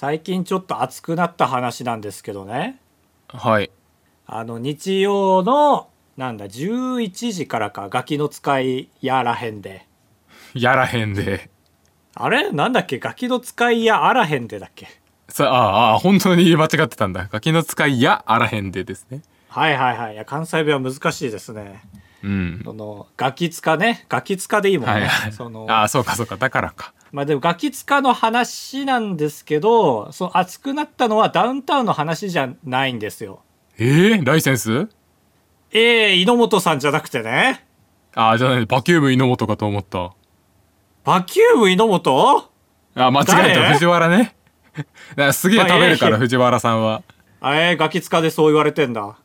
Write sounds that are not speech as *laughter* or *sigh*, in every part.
最近ちょっと熱くなった話なんですけどねはい。あの日曜のなんだ11時からかガキの使いやらへんでやらへんで。あれ？なんだっけ？ガキの使いやあらへんでだっけ？さああ、本当に間違ってたんだ。ガキの使いやあらへんでですね。はいはいはいいや関西弁は難しいですねうん。そのガキ使ねガキ使でいいもんね、はいはい。そのああ、そうかそうか。だからか。まあでもガキ使の話なんですけどその熱くなったのはダウンタウンの話じゃないんですよえー、ライセンス？ええ猪本さんじゃなくてねああ、じゃない、バキューム猪本かと思った。バキューム猪本？あ、間違えた。誰？藤原ね。*laughs* すげえ食べるから、藤原さんは。あえー、ガキ使でそう言われてんだ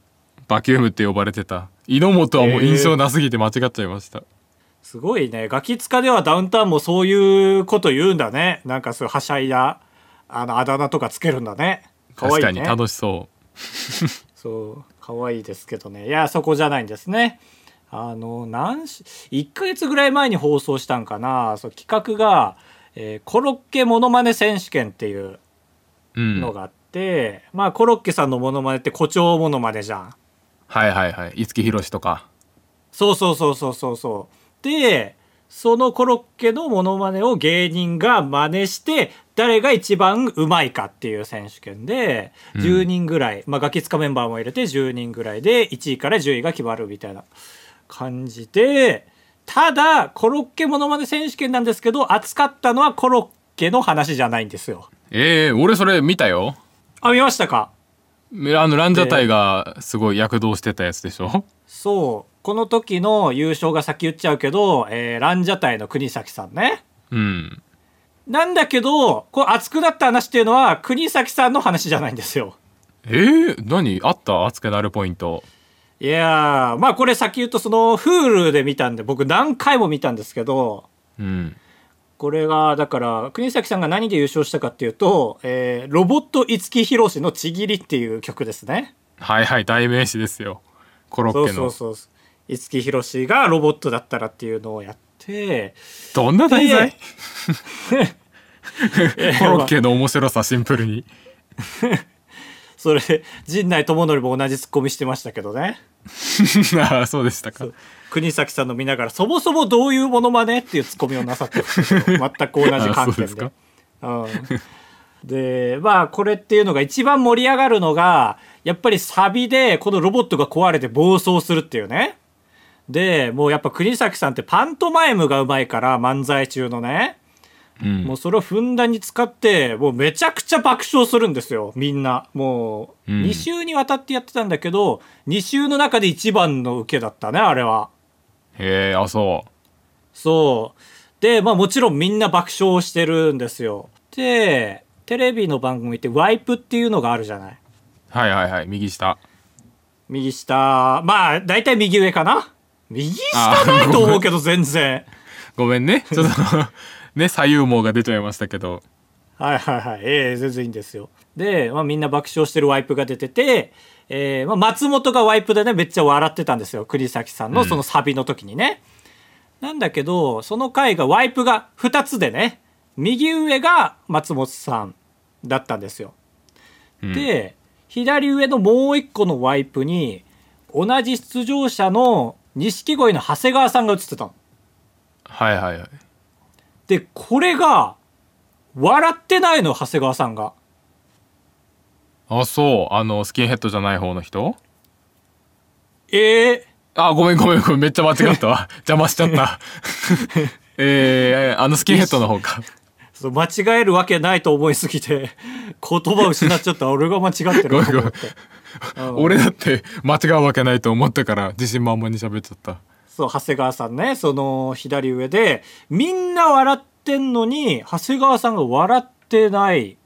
バキュームって呼ばれてた。猪本はもう印象なすぎて間違っちゃいました。すごいね。ガキ使ではダウンタウンもそういうこと言うんだね。なんかそういうはしゃいだあのあだ名とかつけるんだね。かわいいね。確かに楽しそ *laughs* そう可愛いですけどね。いやそこじゃないんですね。あの何し1ヶ月ぐらい前に放送したんかな。そう企画が、えーコロッケモノマネ選手権っていうう。うん。のがあって、まあコロッケさんのモノマネって誇張モノマネじゃん。はいはいはい。五木ひろしとか。そうそうそうそうそう。そうでそのコロッケのモノマネを芸人が真似して誰が一番うまいかっていう選手権でうん。10人ぐらい、まあガキ使メンバーも入れて10人ぐらいで1位から10位が決まるみたいな感じでただコロッケモノマネ選手権なんですけど扱ったのはコロッケの話じゃないんですよ。ええ俺それ見たよ。あ見ましたか？あのランジャタイがすごい躍動してたやつでしょ？そうこの時の優勝が先言っちゃうけど、えーランジャタイの国崎さんね。うん。なんだけど、こう熱くなった話っていうのは、国崎さんの話じゃないんですよ。えー、何？あった？熱くなるポイント。いやー、まあこれ先言うと、その、Hulu で見たんで、僕何回も見たんですけど、うん。これが、だから、国崎さんが何で優勝したかっていうと、えーロボット五木ひろしのちぎりっていう曲ですね。はいはい代名詞ですよ。コロそうッケのそうそう。五木ひろしがロボットだったらっていうのをやって、どんな題材？で *laughs* コロッケの面白さシンプルに。*laughs* それ、陣内智則も同じツッコミしてましたけどね。*laughs* ああそうでしたか。国崎さんの見ながらそもそもどういうものまねっていうツッコミをなさって全く同じ観点ですか。うん、でまあこれっていうのが一番盛り上がるのがやっぱりサビでこのロボットが壊れて暴走するっていうね。でもうやっぱ国崎さんってパントマイムがうまいから漫才中のねうんもうそれをふんだんに使ってもうめちゃくちゃ爆笑するんですよみんなもううん2週にわたってやってたんだけど、2週の中で一番の受けだったねあれは。へえあそそう。で、まあもちろんみんな爆笑してるんですよ。で、テレビの番組ってワイプっていうのがあるじゃない。うはいはいはい右下右下、まあ大体右上かな。右下ないと思うけど全然。ごめんね *laughs* ちょっとね左右網が出ちゃいましたけどはいはいはい。ええ全然いいんですよ。で、まあみんな爆笑してるワイプが出てて、えーまあ、松本がワイプでね、めっちゃ笑ってたんですよ。栗崎さんのそのサビの時にね。なんだけど、その回がワイプが2つでね、右上が松本さんだったんですよ。うんで、左上のもう一個のワイプに、同じ出場者の錦鯉の長谷川さんが映ってたの。はいはいはい。で、これが、笑ってないの、長谷川さんが。あそう。あのスキンヘッドじゃない方の人？ええあごめんごめんごめん。めっちゃ間違ったわ。*laughs* 邪魔しちゃった。*laughs* えー、あのスキンヘッドの方か。*laughs* そう間違えるわけないと思いすぎて言葉失っちゃった。俺が間違ってるごめんごめんと思って、うん俺だって間違うわけないと思ったから自信満々に喋っちゃった。そう長谷川さんねその左上でみんな笑ってんのに長谷川さんが笑ってない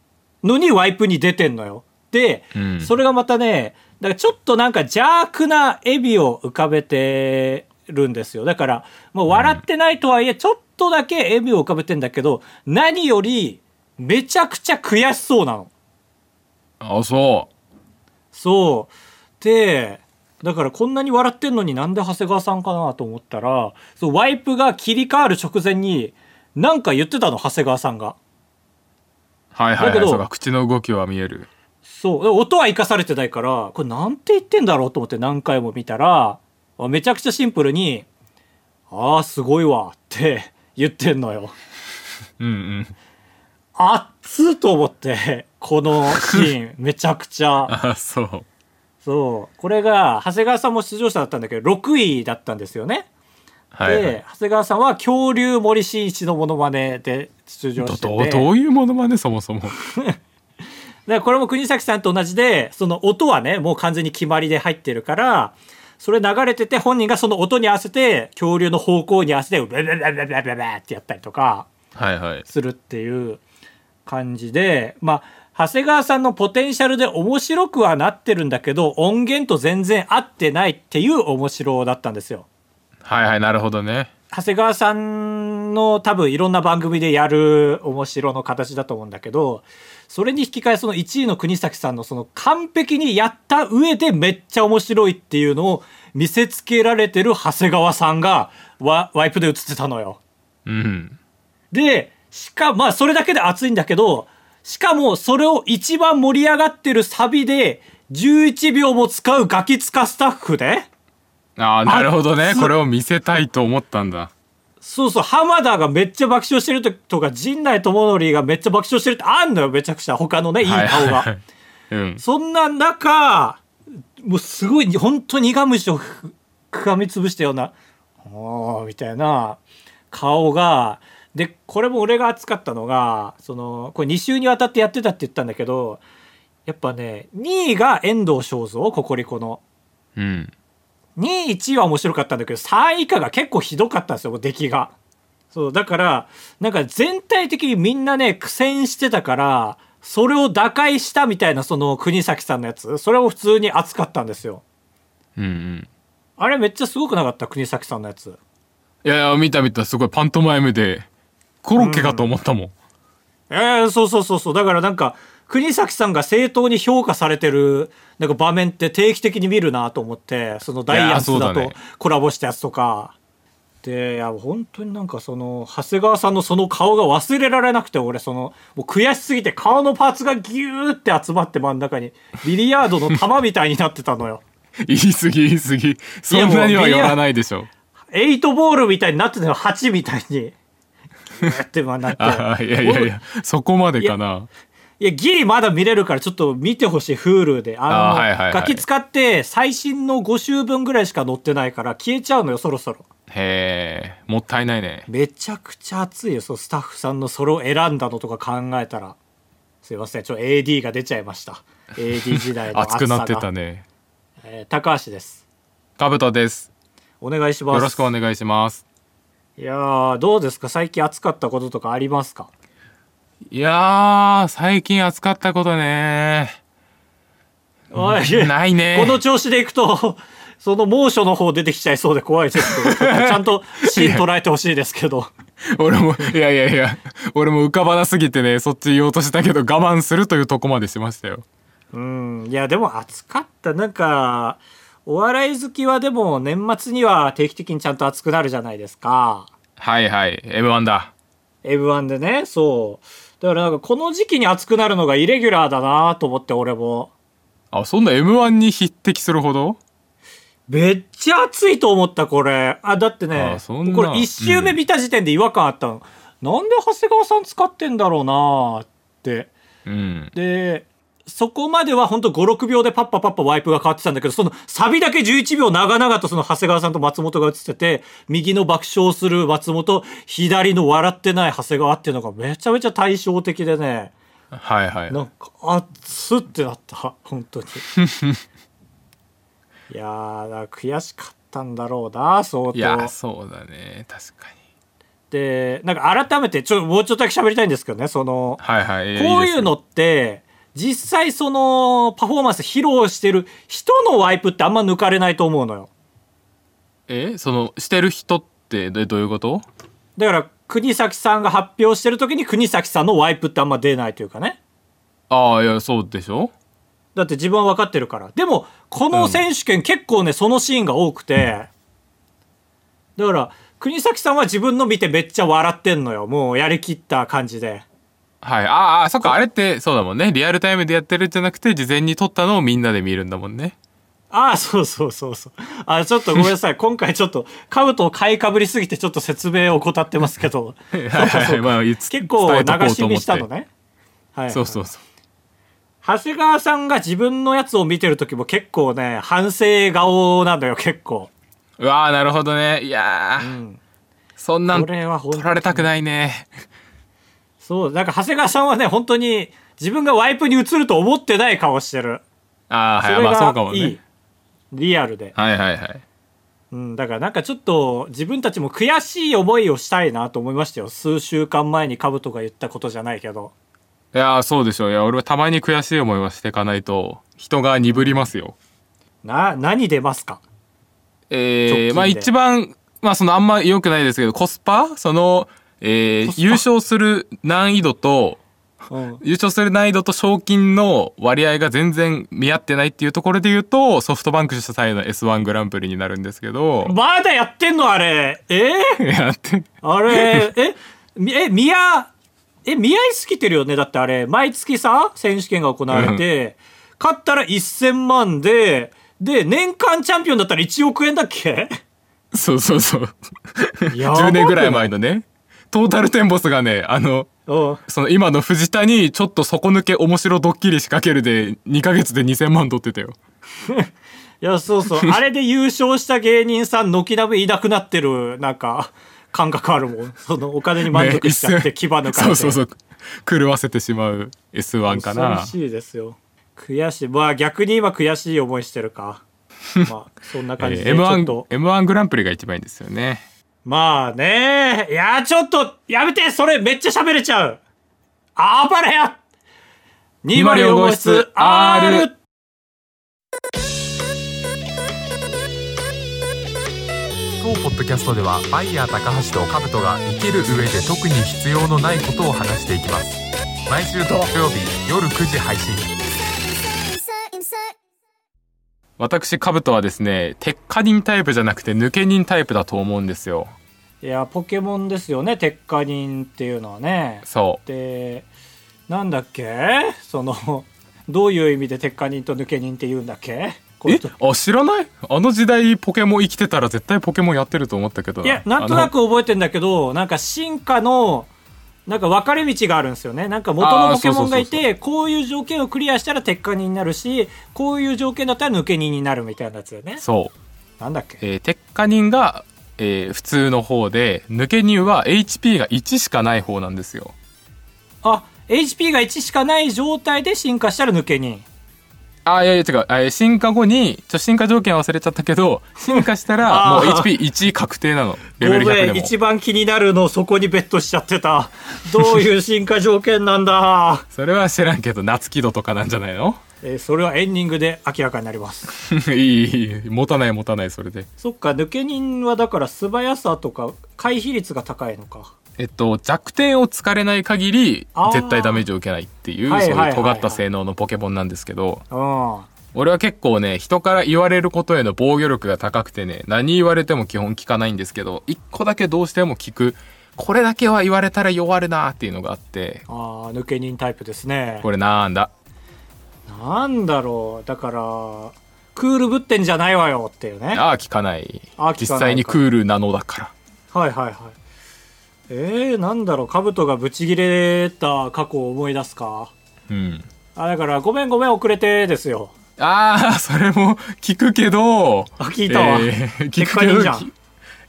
のにワイプに出てんのよ。で、うん。それがまたねだからちょっとなんか邪悪なエビを浮かべてるんですよ。だからもう笑ってないとはいえちょっとだけエビを浮かべてんだけど何よりめちゃくちゃ悔しそうなの。あそそう。で、だからこんなに笑ってんのになんで長谷川さんかなと思ったら、そうワイプが切り替わる直前に、なんか言ってたの、長谷川さんが。うはいはい、はい、だけど口の動きは見えるそう音は生かされてないからこれなんて言ってんだろうと思って何回も見たらあめちゃくちゃシンプルに「ああすごいわ」って言ってんのよ。うんうん熱っと思ってこのシーンめちゃくちゃ。*laughs* あそう。そう。これが長谷川さんも出場者だったんだけど6位だったんですよね。はい、はい。で長谷川さんは恐竜森進一のモノマネで出場してて。どういうものまねそもそも。*laughs* これも国崎さんと同じでその音はねもう完全に決まりで入ってるからそれ流れてて本人がその音に合わせて恐竜の方向に合わせてブラブラブラブラブラってやったりとかするっていう感じでまあ長谷川さんのポテンシャルで面白くはなってるんだけど音源と全然合ってないっていう面白だったんですよ。はいはいなるほどね長谷川さんの多分いろんな番組でやる面白の形だと思うんだけどそれに引き換えその1位の国崎さんのその完璧にやった上でめっちゃ面白いっていうのを見せつけられてる長谷川さんがワワイプで映ってたのよ。うんでしかまあそれだけで熱いんだけどしかもそれを一番盛り上がってるサビで11秒も使うガキ使スタッフで？ああなるほどねこれを見せたいと思ったんだそうそう、浜田がめっちゃ爆笑してるととか、陣内智則がめっちゃ爆笑してるってあんのよ、めちゃくちゃ。他のね、いい顔はいはいはがい。うんそんな中、もうすごい、本当に苦虫をふ噛みつぶしたような、おー、みたいな顔が、で、これも俺が熱かったのが、その、これ2週にわたってやってたって言ったんだけど、やっぱね、2位が遠藤正造、ココリコの。うん。2位1位は面白かったんだけど3位以下が結構ひどかったんですよ出来が。そうだからなんか全体的にみんなね苦戦してたからそれを打開したみたいなその国崎さんのやつ。それも普通に熱かったんですよ。うんうん。あれめっちゃすごくなかった？国崎さんのやつ。いやいや見た見た。すごいパントマイムでコロッケかと思ったもん、えー、そうそうそうそうだからなんか国崎さんが正当に評価されてるなんか場面って定期的に見るなと思ってそのダイアンツだとコラボしたやつとか。でいや本当になんかその長谷川さんのその顔が忘れられなくて俺そのもう悔しすぎて顔のパーツがギューって集まって真ん中にビリヤードの球みたいになってたのよ。*laughs* 言い過ぎ言い過ぎそんなには寄らないでしょエイトボールみたいになってたのよ8みたいに。ってまあなって。いやいやいやそこまでかないや、ギリまだ見れるから、ちょっと見てほしい、Hulu で。あの、はいはいはいガキ使って、最新の5週分ぐらいしか載ってないから、消えちゃうのよ、そろそろ。へえもったいないねめちゃくちゃ熱いよ、そう、スタッフさんのそれを選んだのとか考えたら。すいません、ちょ、AD が出ちゃいました。AD 時代の熱さが。熱くなってたねえー高橋です。かぶとですお願いします。よろしくお願いしますいやー、どうですか？最近熱かったこととかありますか？いやー最近暑かったことね。おいないね。この調子でいくと、*laughs* その猛暑の方出てきちゃいそうで怖いですけど、*laughs* ちゃんとシーン捉えてほしいですけど。俺もいやいやいや俺も浮かばなすぎてねそっち言おうとしたけど我慢するというとこまでしましたよ。うん、いやでも暑かった。なんかお笑い好きはでも年末には定期的にちゃんと暑くなるじゃないですか。はいはい。M1 だ。M1 でねそう。だからなんかこの時期に暑くなるのがイレギュラーだなと思って俺も。あそんな M1 に匹敵するほど？めっちゃ暑いと思ったこれ。あだってねこれ1周目見た時点で違和感あったの、なんで長谷川さん使ってんだろうなって。うん。でそこまでは本当56秒でパッパパッパワイプが変わってたんだけどそのサビだけ11秒長々とその長谷川さんと松本が映ってて右の爆笑する松本左の笑ってない長谷川っていうのがめちゃめちゃ対照的でね。はいはい。なんか熱っってなった本当に。*laughs* いやー悔しかったんだろうな相いや当そうだね。確かに。でなんか改めてちょもうちょっとだけ喋りたいんですけどねそのはいはい。こういうのって実際そのパフォーマンス披露してる人のワイプってあんま抜かれないと思うのよ。えそのしてる人ってどどういうこと？だから国崎さんが発表してる時に国崎さんのワイプってあんま出ないというかね。ああいやそうでしょ？だって自分は分かってるから。でもこの選手権結構ねそのシーンが多くて。だから国崎さんは自分の見てめっちゃ笑ってんのよ。もうやりきった感じではいああそっかあれってそうだもんねリアルタイムでやってるんじゃなくて事前に撮ったのをみんなで見るんだもんねああ、そうそうそうそう。あちょっとごめんなさい。*laughs* 今回ちょっと、兜を買いかぶりすぎてちょっと説明を怠ってますけど。結構流し見したのね。はい、はい、そうそうそう。長谷川さんが自分のやつを見てる時も結構ね、反省顔なんだよ、結構。うわー、なるほどね。いやー、うん、そんなん取られたくないね。そう、なんか長谷川さんはね、本当に自分がワイプに映ると思ってない顔してる。ああ、はい、まあそうかもね。リアルで。はいはいはい。うん、だからなんかちょっと自分たちも悔しい思いをしたいなと思いましたよ。数週間前にカブトが言ったことじゃないけど。いやそうでしょう。いや俺はたまに悔しい思いはしていかないと人が鈍りますよ。な何出ますか？えー、まあ一番まあそのあんま良くないですけどコスパ？その、えー、優勝する難易度と優勝する難易度と賞金の割合が全然見合ってないっていうところで言うとソフトバンク主催の S1 グランプリになるんですけど。まだやってんのあれ？え？ー、やって。あれ？え？え宮え宮井すぎてるよね？だってあれ毎月さ選手権が行われて、うん、勝ったら1000万でで年間チャンピオンだったら1億円だっけ？そうそうそう。10年ぐらい前のねトータルテンボスがねあのその今の藤田にちょっと底抜け面白ドッキリ仕掛けるで2ヶ月で2000万取ってたよ。*laughs* いやそうそう。*laughs* あれで優勝した芸人さん軒並みいなくなってるなんか感覚あるもん。そのお金に満足しちゃって牙抜かれて、そうそうそう。狂わせてしまう S1 かな。悔しいですよ。悔しい。まあ逆に今悔しい思いしてるか。*laughs* まあそんな感じで M1, M1 グランプリが一番いいんですよねまあね。いや、ちょっと、やめてそれめっちゃ喋れちゃう。あばれや !204 号室 R! 当ポッドキャストではバイヤー高橋とカブトが生きる上で特に必要のないことを話していきます。毎週土曜日夜9時配信。私カブトはですね鉄火人タイプじゃなくて抜け人タイプだと思うんですよいやポケモンですよね鉄火人っていうのはね。そう。でなんだっけ？そのどういう意味で鉄火人と抜け人って言うんだっけ？え？あ知らない？あの時代ポケモン生きてたら絶対ポケモンやってると思ったけどいやなんとなく覚えてんだけどなんか進化のなんか分かれ道があるんですよね。なんか元のポケモンがいてこういう条件をクリアしたら鉄火人になるしこういう条件だったら抜け人になるみたいなやつよね。そう。なんだっけ、えー、鉄火人がえー、普通の方で抜け乳は HP が1しかない方なんですよ。あ HP が1しかない状態で進化したら抜け人あいやいや違う、えー、進化後にちょ進化条件忘れちゃったけど *laughs* 進化したらもう HP1 確定なの。レベル100でも。一番気になるのそこにベットしちゃってた。どういう進化条件なんだ。*laughs* それは知らんけど夏木戸とかなんじゃないの？えー、それはエンディングで明らかになります。*laughs* いい持たない持たないそれで。そっか抜け人はだから素早さとか回避率が高いのか。えっと弱点を突かれない限り絶対ダメージを受けないっていうそういう尖った性能のポケモンなんですけど。俺は結構ね人から言われることへの防御力が高くてね何言われても基本聞かないんですけど一個だけどうしても聞く。これだけは言われたら弱るなっていうのがあって。ああ抜け人タイプですね。これなんだ？なんだろう。だからクールぶってんじゃないわよっていうね。ああ聞かない実際にクールなのだから。はいはいはい。えー、なんだろう。兜がブチギレた過去を思い出すか。うん。あだからごめんごめん遅れてですよ。ああそれも聞くけど。あ聞いたわ、えー、聞くけど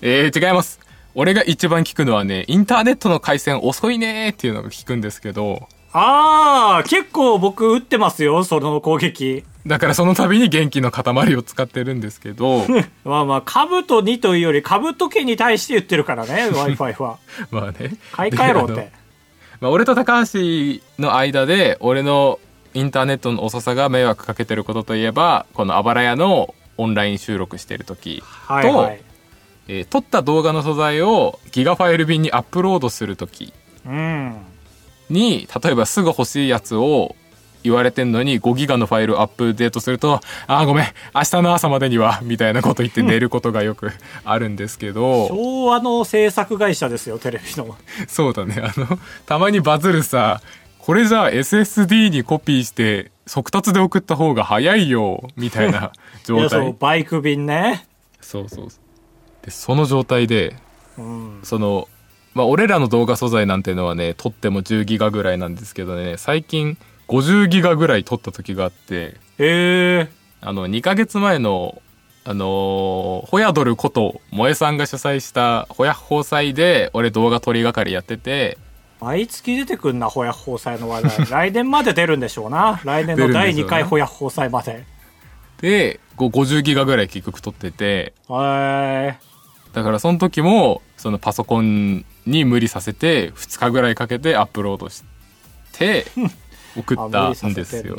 えー、違います。俺が一番聞くのはねインターネットの回線遅いねっていうのが聞くんですけどああ、結構僕打ってますよ、その攻撃。だからその度に元気の塊を使ってるんですけど。*laughs* まあまあ、兜にというより、兜家に対して言ってるからね、*laughs* Wi-Fi は。まあね。買い替えろって。まあ、俺と高橋の間で、俺のインターネットの遅さが迷惑かけてることといえば、このあばら屋のオンライン収録してる時と、はいはい、えー、撮った動画の素材をギガファイル便にアップロードする時。うん。に例えばすぐ欲しいやつを言われてんのに5ギガのファイルアップデートすると、ああ、ごめん、明日の朝までには、みたいなこと言って寝ることがよくあるんですけど。昭和の制作会社ですよ、テレビの。そうだね。あの、たまにバズるさ、これじゃあ SSD にコピーして速達で送った方が早いよ、みたいな *laughs* 状態。そう、バイク便ね。そうそうで、その状態で、うん、その、まあ、俺らの動画素材なんていうのはね、撮っても10ギガぐらいなんですけどね、最近50ギガぐらい撮った時があって、へえ。あの、2ヶ月前の、あのー、ホヤドルこと萌えさんが主催したホヤ放祭で俺動画撮りがかりやってて、毎月出てくんな、ホヤ放祭の話題。*laughs* 来年まで出るんでしょうな。来年の第2回ホヤ放祭まで。で、50ギガぐらい結局取ってて。へだからその時も、そのパソコンに無理させて、2日ぐらいかけてアップロードして、*laughs* 送ったんですよ。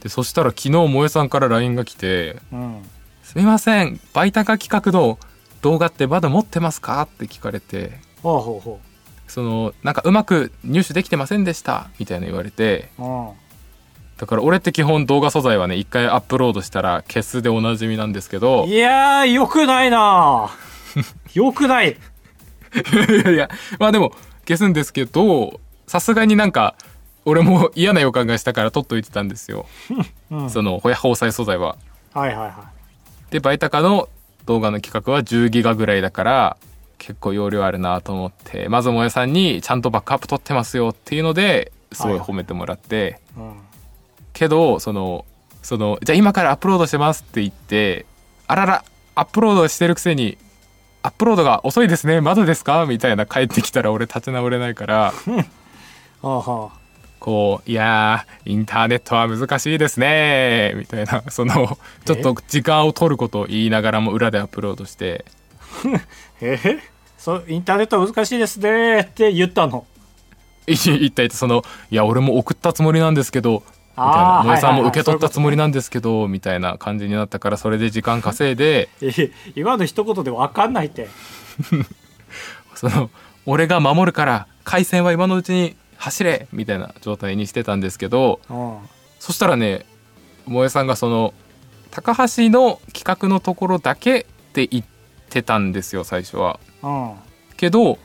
で、そしたら昨日萌えさんから LINE が来て、うん、すみません、バイタカ企画の動画ってまだ持ってますか？って聞かれて。そのなんかうまく入手できてませんでした？みたいな言われて、うん、だから俺って基本動画素材はね一回アップロードしたら消すでおなじみなんですけどいやーよくないな *laughs* よくない。いやいやまあでも消すんですけどさすがになんか俺も嫌な予感がしたから取っといてたんですよ、うん、そのほや放送素材は。はいはいはい。でバイタカの動画の企画は10ギガぐらいだから結構容量あるなと思ってまず萌えさんにちゃんとバックアップ取ってますよっていうのですごい褒めてもらって、はいうん、けどそのそのじゃあ今からアップロードしてますって言ってあららアップロードしてるくせにアップロードが遅いですね。まだですか？みたいな。帰ってきたら俺立ち直れないから。*laughs* こういやインターネットは難しいですね。みたいな。*laughs* そのちょっと時間を取ることを言いながらも裏でアップロードして。*laughs* え？そインターネット難しいですねって言ったの？言ったそのいや俺も送ったつもりなんですけどみたいな。萌さんも受け取ったつもりなんですけどみたいな感じになったからそれで時間稼いで。*laughs* 今の一言で分かんないって。*laughs* その俺が守るから回線は今のうちに走れみたいな状態にしてたんですけどそしたらね萌えさんがその高橋の企画のところだけって言ってたんですよ最初は。けど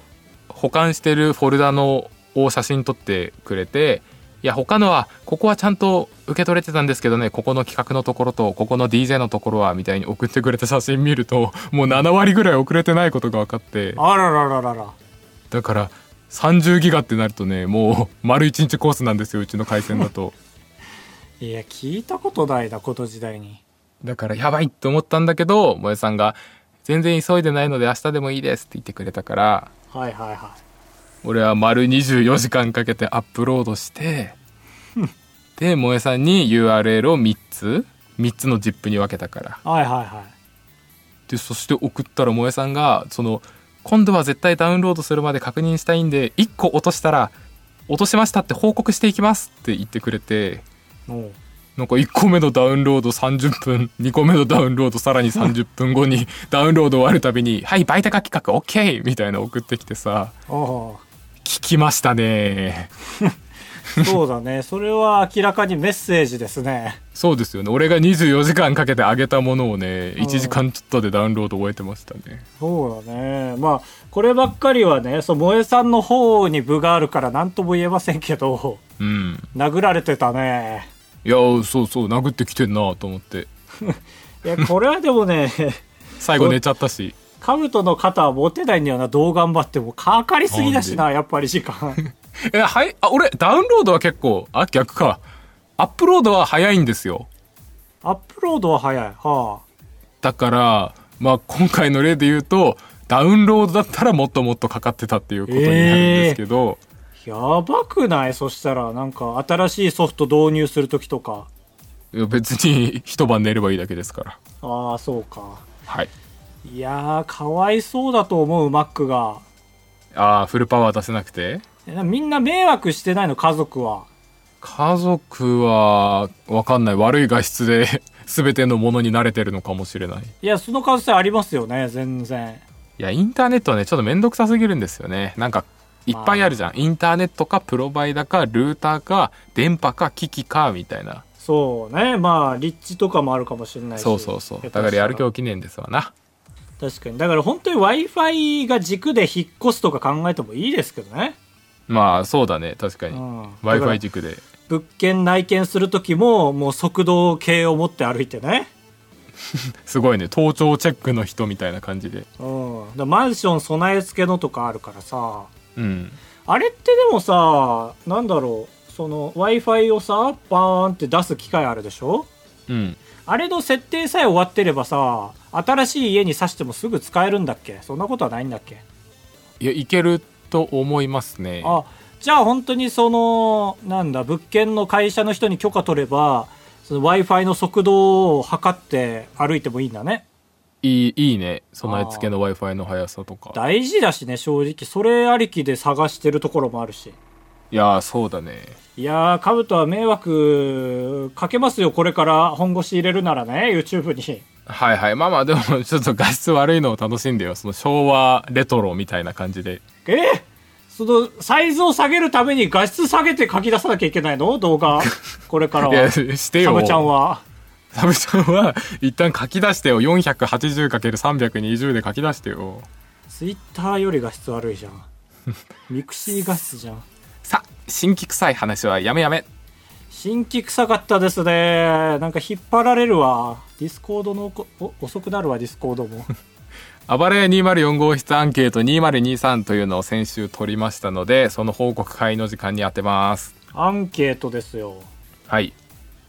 保管してるフォルダのを写真撮ってくれていや他のはここはちゃんと受け取れてたんですけどねここの企画のところとここの DJ のところはみたいに送ってくれた写真見るともう7割ぐらい送れてないことが分かって。あらららららだから30ギガってなるとねもう丸1日コースなんですようちの回線だと。*laughs* いや聞いたことないなこの時代に。だからやばいって思ったんだけど萌さんが全然急いでないので明日でもいいですって言ってくれたからはいはいはい俺は丸24時間かけてアップロードしてで萌えさんに URL を3つ3つの ZIP に分けたから。はいはいはい。でそして送ったら萌えさんがその今度は絶対ダウンロードするまで確認したいんで1個落としたら落としましたって報告していきますって言ってくれてなんか1個目のダウンロード30分2個目のダウンロードさらに30分後にダウンロード終わるたびに「はいバイタカ企画 OK!」みたいな送ってきてさ聞きましたね。そうだね。それは明らかにメッセージですね。そうですよね。俺が24時間かけて上げたものをね1時間ちょっとでダウンロード終えてましたね。そうだね。まあこればっかりはねそう萌えさんの方に部があるから何とも言えませんけど、うん、殴られてたね。いやそうそう殴ってきてんなと思って。*laughs* いやこれはでもね *laughs* 最後寝ちゃったしカブトの肩は持てないんだよなどう頑張ってもかかりすぎだしなやっぱり時間。*laughs* えはいあ俺ダウンロードは結構あ逆か。アップロードは早いんですよ。アップロードは早い。はあ。だからまあ今回の例で言うとダウンロードだったらもっともっとかかってたっていうことになるんですけど、えー。やばくない？そしたら、なんか、新しいソフト導入するときとか。別に一晩寝ればいいだけですから。ああ、そうか。はい。いやー、かわいそうだと思う、Mac が。ああ、フルパワー出せなくて？みんな迷惑してないの、家族は。家族は、わかんない。悪い画質で *laughs* 全てのものに慣れてるのかもしれない。いや、その可能性ありますよね、全然。いや、インターネットはね、ちょっとめんどくさすぎるんですよね。なんか、いっぱいあるじゃん、インターネットかプロバイダかルーターか電波か機器かみたいなそうねまあ立地とかもあるかもしれないしそうそうそうだからやる気記念ですわな確かに。だから本当に w i f i が軸で引っ越すとか考えてもいいですけどね。まあそうだね。確かに、うん。w i f i 軸で。物件内見する時ももう速度計を持って歩いてね。*laughs* すごいね。盗聴チェックの人みたいな感じで。うん。マンション備え付けのとかあるからさ。うん。あれってでもさなんだろう。その w i f i をさバーンって出す機械あるでしょ？うん。あれの設定さえ終わってればさ新しい家に挿してもすぐ使えるんだっけ？そんなことはないんだっけ？いやいけると思いますね。あじゃあ本当にそのなんだ物件の会社の人に許可取れば w i f i の速度を測って歩いてもいいんだね。いいいいね。備え付けの w i f i の速さとか。大事だしね正直。それありきで探してるところもあるしいやーそうだね。いやーカブトは迷惑かけますよこれから本腰入れるならね YouTube に。はいはい。まあまあでもちょっと画質悪いのを楽しんでよその昭和レトロみたいな感じで。え？ーそのサイズを下げるために画質下げて書き出さなきゃいけないの？動画。これから *laughs* いやはしてよ。サブちゃんは。サブちゃんは一旦書き出してよ。480×320 で書き出してよ。ツイッターより画質悪いじゃん。ミクシー画質じゃんさ新規臭い話はやめやめ。新規臭かったですね。なんか引っ張られるわ。ディスコードの遅くなるわディスコードも。*laughs* 暴れ204号室アンケート2023というのを先週取りましたのでその報告会の時間に当てます。アンケートですよ。はい、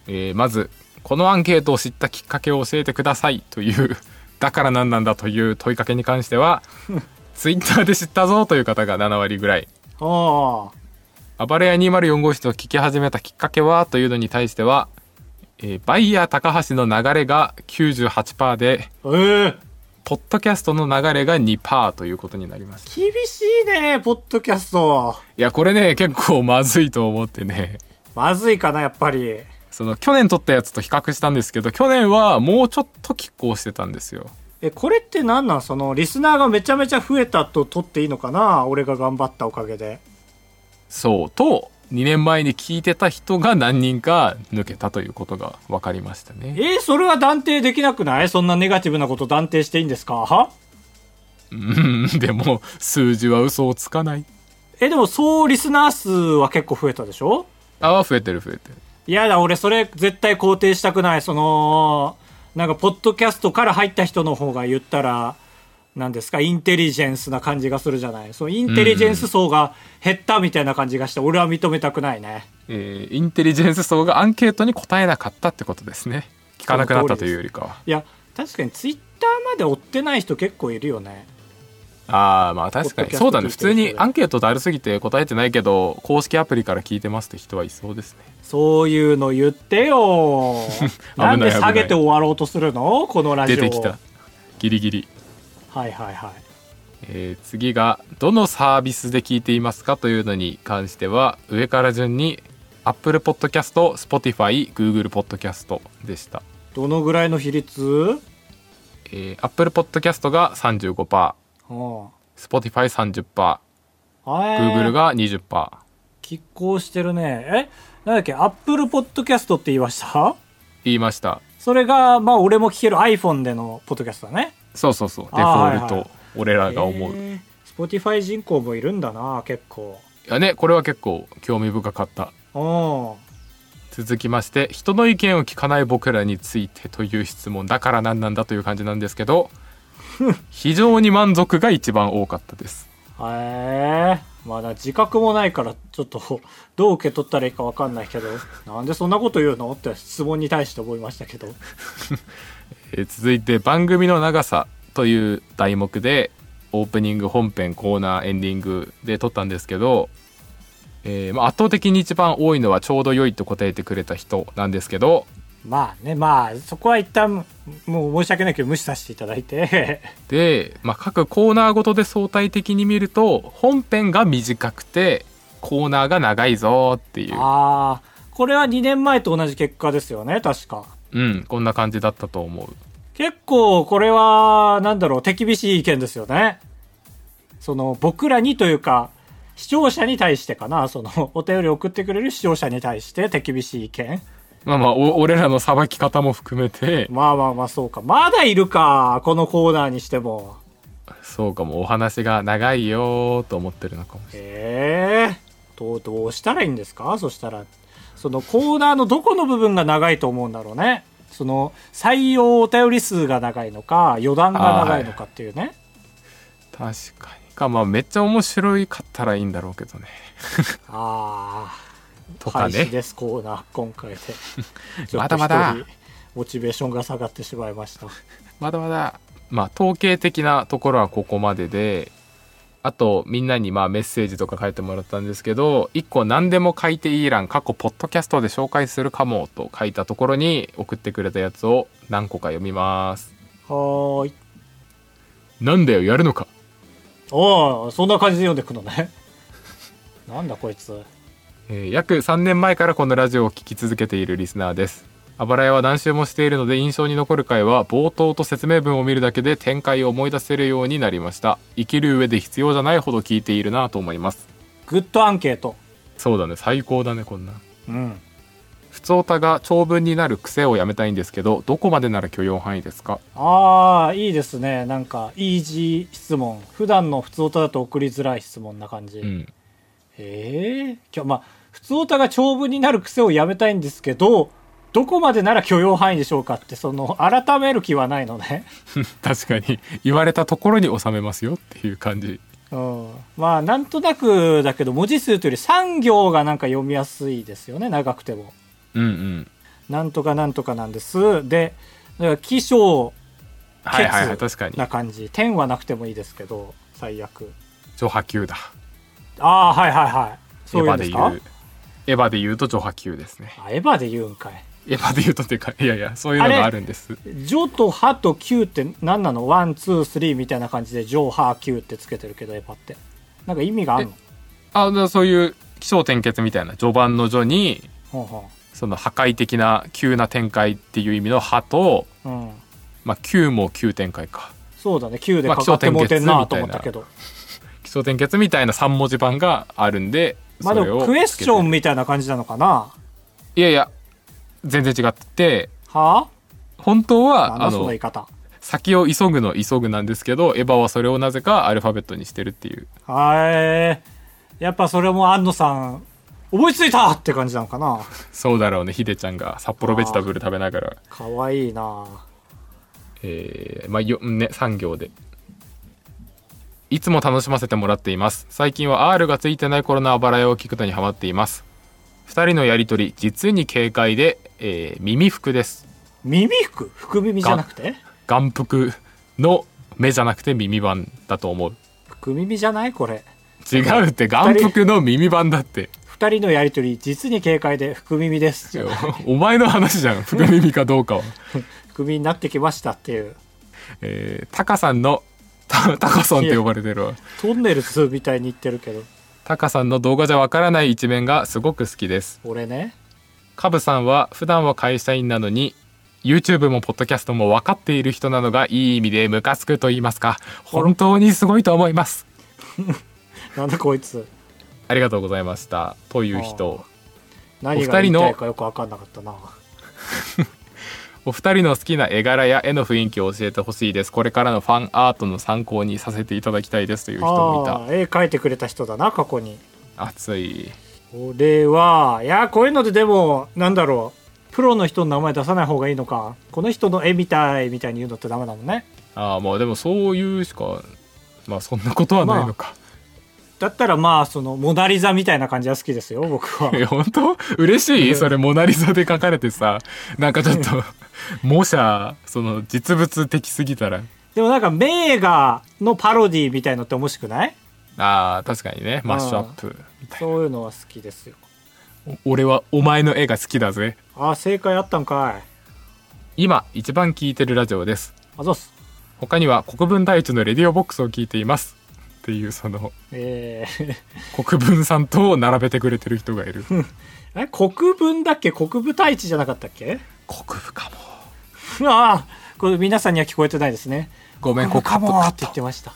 えーまずこのアンケートを知ったきっかけを教えてください。というだから何なんだという問いかけに関しては *laughs* ツイッターで知ったぞという方が7割ぐらい。ああ暴れ屋204号室を聞き始めたきっかけは？というのに対しては、えーバイヤー高橋の流れが98%でえー、ポッドキャストの流れが2%ということになりました厳しいねポッドキャストいやこれね結構まずいと思ってね。まずいかなやっぱり。その去年撮ったやつと比較したんですけど去年はもうちょっと拮抗してたんですよ。えこれって何なん？そのリスナーがめちゃめちゃ増えたと取っていいのかな？俺が頑張ったおかげでそうと2年前に聞いてた人が何人か抜けたということが分かりましたね。えーそれは断定できなくない？そんなネガティブなこと断定していいんですか？は？うん *laughs* でも数字は嘘をつかない。えでも総リスナー数は結構増えたでしょ？あ増えてる増えてる。いやだ俺それ絶対肯定したくない。そのなんかポッドキャストから入った人の方が言ったらなんですかインテリジェンスな感じがするじゃない。そのインテリジェンス層が減ったみたいな感じがして俺は認めたくないね。えーインテリジェンス層がアンケートに答えなかったってことですね。聞かなくなったというよりかは。いや確かにツイッターまで追ってない人結構いるよね。ああまあ確かに。そうだね。普通にアンケートだるすぎて答えてないけど公式アプリから聞いてますって人はいそうですね。そういうの言ってよ。*laughs* なんで下げて終わろうとするの？このラジオ。出てきた。ギリギリはいはいはい。えー次がどのサービスで聞いていますかというのに関しては上から順に Apple Podcast、Spotify、Google Podcast でした、どのぐらいの比率？えー、Apple Podcast が35%うん Spotify30% はい。Google が20%拮抗してるね。え？なんだっけ、アップルポッドキャストって言いました？言いました。それが、まあ、俺も聞ける iPhone でのポッドキャストだね。そうそうそう。デフォルト、はいはい俺らが思う、いへー。Spotify 人口もいるんだな、結構。やねこれは結構興味深かった。うん。続きまして人の意見を聞かない僕らについてという質問だから何なんだという感じなんですけど *laughs* 非常に満足が一番多かったです。へえまだ自覚もないからちょっとどう受け取ったらいいか分かんないけどなんでそんなこと言うの？って質問に対して思いましたけど *laughs* えー続いて番組の長さという題目でオープニング本編コーナーエンディングで撮ったんですけど、えーまあ、圧倒的に一番多いのはちょうど良いと答えてくれた人なんですけどまあねまあそこは一旦もう申し訳ないけど無視させていただいて。*laughs* で、まあ、各コーナーごとで相対的に見ると本編が短くてコーナーが長いぞっていう。ああこれは2年前と同じ結果ですよね確かうんこんな感じだったと思う結構これはなんだろう手厳しい意見ですよねその僕らにというか視聴者に対してかな、その、お便り送ってくれる視聴者に対して手厳しい意見。まあまあ、俺らのさばき方も含めて。まあまあまあ、そうか。まだいるか、このコーナーにしても。そうかも、お話が長いよと思ってるのかもしれない。ええー、どう、どうしたらいいんですか？そしたら。そのコーナーのどこの部分が長いと思うんだろうね。その、採用お便り数が長いのか、余談が長いのかっていうね。確かに。か、まあ、めっちゃ面白いかったらいいんだろうけどね。*laughs* ああ。とかね。ですコーナー、今回で。*laughs* まだまだ。モチベーションが下がってしまいました。まだまだ。まあ、統計的なところはここまでで、あと、みんなにまあメッセージとか書いてもらったんですけど、一個何でも書いていい欄、過去ポッドキャストで紹介するかもと書いたところに送ってくれたやつを何個か読みます。はーい。なんだよ、やるのか。ああ、そんな感じで読んでくのね。なんだこいつ。えー、約3年前からこのラジオを聴き続けているリスナーです。あばら屋は何周もしているので印象に残る回は冒頭と説明文を見るだけで展開を思い出せるようになりました。生きる上で必要じゃないほど聞いているなと思います。グッドアンケート。そうだね。最高だねこんな。うん。普通歌が長文になる癖をやめたいんですけどどこまでなら許容範囲ですか？ああいいですね。なんかイージー質問。普段の普通歌だと送りづらい質問な感じ、うん、ええー、まあ普通歌が長文になる癖をやめたいんですけどどこまでなら許容範囲でしょうかってその改める気はないのね。*laughs* 確かに。言われたところに収めますよっていう感じ。うん、まあなんとなくだけど文字数というより3行がなんか読みやすいですよね長くても。うんうん。なんとかなんとかなんです。で起承はいはいはい確かに。な感じ。点はなくてもいいですけど最悪。序破急だ。ああはいはいはい。そういうで言う。エヴァで言うと序破急ですね。あエヴァで言うんかいエヴァで言うとっていうかいやいやそういうのがあるんです。ジョとハとキュウって何なの？ one two three みたいな感じでジョハキュウってつけてるけどエヴァって。なんか意味があるの？あそういう気象転結みたいな序盤の序にその破壊的な急な展開っていう意味の「ハと、うん、まあ急も急展開か。そうだね。急でかかってもてんなと思ったけど。気象転結みたいな。3文字版があるんでまあでもクエスチョンみたいな感じなのかな？いやいや全然違ってて、はあ？本当は、あの、先を急ぐの急ぐなんですけど、エヴァはそれをなぜかアルファベットにしてるっていう。はい。やっぱそれも安野さん、思いついたって感じなのかな？そうだろうね、ヒデちゃんが札幌ベジタブル食べながら。かわいいなえー、まあ、よ、ね、産業で。いつも楽しませてもらっています。最近は R がついてない頃のあばらやを聞くのにハマっています。2人のやり取り実に軽快で、えー、耳服です。耳服？福耳じゃなくて？眼福の目じゃなくて耳版だと思う。福耳じゃない？これ。違うって眼福の耳版だって。2人のやり取り実に軽快で福耳です。お前の話じゃん。福耳かどうかは。*laughs* 福耳になってきましたっていう。えー、タカさんのタカソンって呼ばれてるわ。トンネルズみたいに言ってるけど。タカさんの動画じゃわからない一面がすごく好きです。俺ねカブさんは普段は会社員なのに YouTube もポッドキャストも分かっている人なのがいい意味でムカつくと言いますか。本当にすごいと思います。*laughs* なんだこいつ。ありがとうございました。という人。何が言いたいかよく分かんなかったな。*laughs* お二人の好きな絵柄や絵の雰囲気を教えてほしいです。これからのファンアートの参考にさせていただきたいですという人もいた。絵描いてくれた人だな過去に。熱い俺はいやこういうのででもなんだろうプロの人の名前出さない方がいいのか。この人の絵みたいみたいに言うのってダメなのね。ああまあでもそういうしかまあそんなことはないのか、まあだったらまあ、その、モナリザみたいな感じは好きですよ、僕は。*laughs* え、本当？嬉しい？それ、モナリザで書かれてさ、なんかちょっと、模写、その、実物的すぎたら。でもなんか、名画のパロディみたいのって面白くない？ああ、確かにね。マッシュアップ。みたいな。そういうのは好きですよ。俺はお前の絵が好きだぜ。ああ、正解あったんかい。今、一番聴いてるラジオです。あざす。他には国分太一のレディオボックスを聞いています。っていうその、えー、*laughs* 国分さんと並べてくれてる人がいるえ国分だっけ？国分太一じゃなかったっけ？国分かも *laughs* ああこれ皆さんには聞こえてないですねごめん国分かもって言ってました